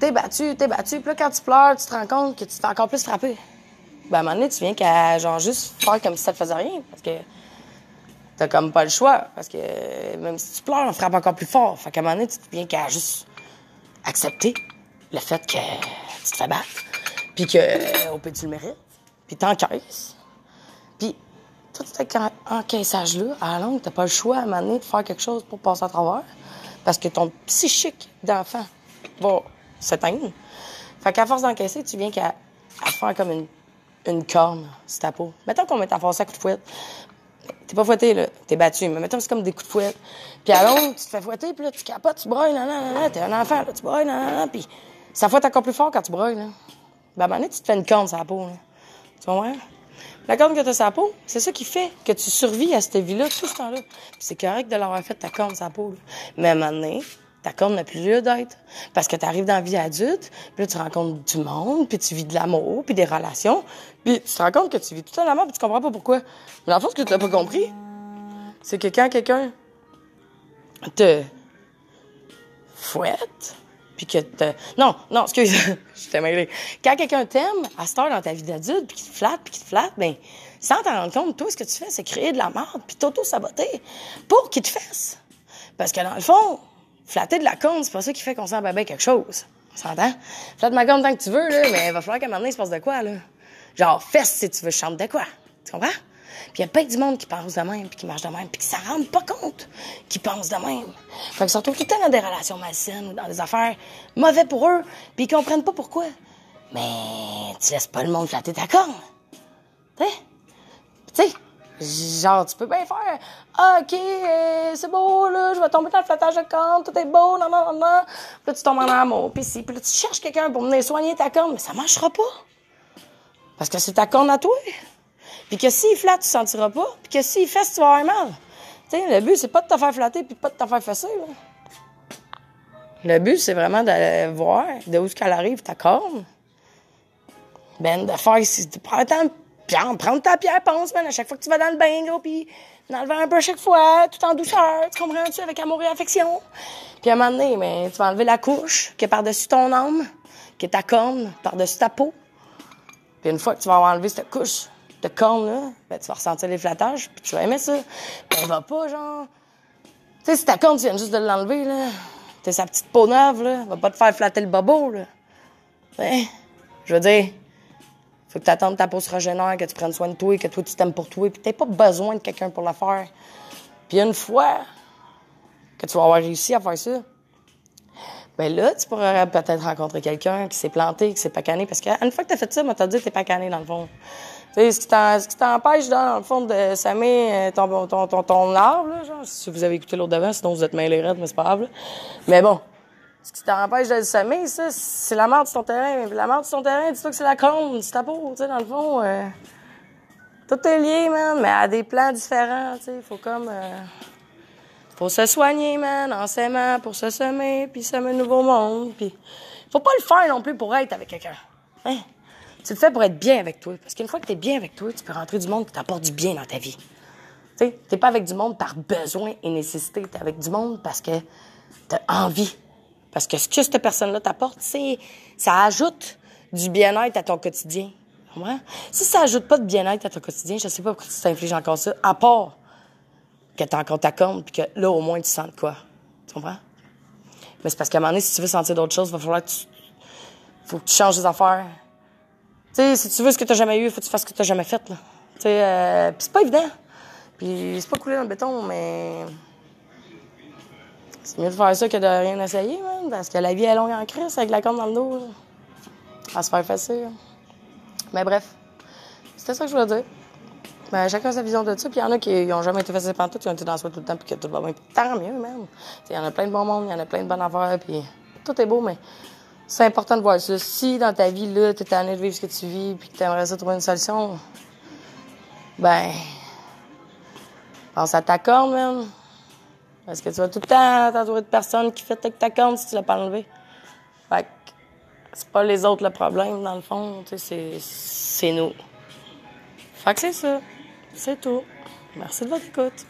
t'es battu, t'es battu. Puis là, quand tu pleures, tu te rends compte que tu te fais encore plus frapper. Ben, à un moment donné, tu viens qu'à, genre, juste faire comme si ça te faisait rien. Parce que t'as comme pas le choix. Parce que même si tu pleures, on frappe encore plus fort. Fait qu'à un moment donné, tu viens qu'à juste accepter le fait que tu te fais battre. Puis que, au pire, tu le mérites. Puis t'encaisses. Puis, tout cet encaissage-là, à la longue, t'as pas le choix à un moment donné de faire quelque chose pour passer à travers. Parce que ton psychique d'enfant va s'éteindre. Fait qu'à force d'encaisser, tu viens qu'à faire comme une, une corne sur ta peau. Mettons qu'on met ta force à coup de fouette. T'es pas fouetté, là. T'es battu. Mais mettons c'est comme des coups de fouette. Puis à longue, tu te fais fouetter, puis là, tu capotes, tu broyes, nan, nan, T'es un enfant, là, tu broyes, nan. Puis ça fouette encore plus fort quand tu broyes, là. Ben, à un moment donné, tu te fais une corne sur la peau, là. Tu comprends? La corne que tu as sur la peau, c'est ça qui fait que tu survis à cette vie-là tout ce temps-là. Puis c'est correct de l'avoir fait ta corne sur la peau. Là. Mais à un moment donné, ta corne n'a plus lieu d'être. Parce que tu arrives dans la vie adulte, puis là, tu rencontres du monde, puis tu vis de l'amour, puis des relations, puis tu te rends compte que tu vis tout temps l'amour, puis tu comprends pas pourquoi. Mais en fait, ce que tu n'as pas compris, c'est que quand quelqu'un te fouette, puis que te... Non, non, excuse, je t'ai mêlé. Quand quelqu'un t'aime, à cette heure dans ta vie d'adulte, puis qu'il te flatte, puis qu'il te flatte, ben sans t'en rendre compte, toi, ce que tu fais, c'est créer de la merde, puis t'auto-saboter pour qu'il te fasse. Parce que dans le fond, flatter de la corne, c'est pas ça qui fait qu'on sent bien quelque chose. On s'entend? Flatte ma corne tant que tu veux, là, mais il va falloir qu'à un moment donné, il se passe de quoi, là? Genre, fesse si tu veux chanter de quoi? Tu comprends? Puis il y a pas du monde qui pense de même, puis qui marche de même, puis qui s'en rend pas compte, qui pense de même. Fait qu'ils temps dans des relations malsaines ou dans des affaires mauvaises pour eux, puis ils comprennent pas pourquoi. Mais tu laisses pas le monde flatter ta corne. Tu sais? Genre, tu peux bien faire ah, OK, euh, c'est beau, là, je vais tomber dans le flattage de corne, tout est beau, non, non, non. Puis là, tu tombes en amour, puis si, puis là, tu cherches quelqu'un pour venir soigner ta corne, mais ça marchera pas. Parce que c'est ta corne à toi. Puis que s'il flatte, tu sentiras pas. Puis que s'il fesse, tu vas avoir mal. Tu sais, le but, c'est pas de te faire flatter puis pas de te faire fesser. Là. Le but, c'est vraiment de voir de où qu'elle arrive, ta corne. Ben, de faire... De prendre, ta, prendre ta pierre pense, ben, à chaque fois que tu vas dans le bain, gros, puis d'enlever un peu à chaque fois, tout en douceur, tu comprends-tu, avec amour et affection? Puis à un moment donné, ben, tu vas enlever la couche qui est par-dessus ton âme, qui est ta corne, par-dessus ta peau. Puis une fois que tu vas enlevé cette couche, de corne, là, ben, tu vas ressentir les flattages, puis tu vas aimer ça. Ben, va pas, genre... Tu sais, si ta corne, tu viens juste de l'enlever, là, t'as sa petite peau neuve, là, va pas te faire flatter le bobo, là. Ouais. Je veux dire, faut que t'attendes ta peau se régénère, que tu prennes soin de toi, que toi, tu t'aimes pour toi, puis t'as pas besoin de quelqu'un pour le faire. Puis une fois que tu vas avoir réussi à faire ça, ben là, tu pourrais peut-être rencontrer quelqu'un qui s'est planté, qui s'est pas cané, parce qu'une fois que t'as fait ça, t'as dit que t'es pas cané, dans le fond. Tu sais, ce qui t'empêche, dans le fond, de semer euh, ton, ton, ton, ton arbre, là, genre, si vous avez écouté l'autre d'avant, sinon vous êtes mêlés raides, mais c'est pas grave, là. Mais bon, ce qui t'empêche de le semer, ça, c'est la merde de ton terrain. la merde de ton terrain, dis-toi que c'est la corne, c'est ta peau, tu sais, dans le fond. Euh, tout est lié, man, mais à des plans différents, tu sais. Il faut comme... Euh, faut se soigner, man, en s'aimant, pour se semer, puis semer un nouveau monde, puis... Faut pas le faire non plus pour être avec quelqu'un. Hein? Tu le fais pour être bien avec toi. Parce qu'une fois que tu es bien avec toi, tu peux rentrer du monde qui t'apporte du bien dans ta vie. Tu t'es pas avec du monde par besoin et nécessité. T'es avec du monde parce que t'as envie. Parce que ce que cette personne-là t'apporte, c'est, ça ajoute du bien-être à ton quotidien. Si ça ajoute pas de bien-être à ton quotidien, je sais pas pourquoi tu t'infliges encore ça, à part que t'as encore ta compte puis que là, au moins, tu sens de quoi. Tu comprends? Mais c'est parce qu'à un moment donné, si tu veux sentir d'autres choses, il va falloir que tu, faut que tu changes des affaires. Tu sais, si tu veux ce que tu n'as jamais eu, faut que tu fasses ce que tu n'as jamais fait. Là. Tu sais, euh, c'est pas évident. Puis c'est pas coulé dans le béton, mais c'est mieux de faire ça que de rien essayer, man, parce que la vie est longue en crise avec la corne dans le dos. À se faire facile. Mais bref, c'était ça que je voulais dire. Ben, chacun a sa vision de ça. Puis il y en a qui n'ont jamais été faciles tout, qui ont été dans soi tout le temps, puis que tout va bien. Tant mieux, même. Il y en a plein de bons mondes, il y en a plein de bonnes affaires, puis tout est beau, mais c'est important de voir ça. Si dans ta vie, là, t'es tanné de vivre ce que tu vis, puis que t'aimerais ça trouver une solution, ben, pense à ta corne, même. Parce que tu vas tout le temps t'entourer de personnes qui font avec ta corne si tu l'as pas enlevé. Fait que c'est pas les autres le problème, dans le fond, sais, c'est nous. Fait que c'est ça. C'est tout. Merci de votre écoute.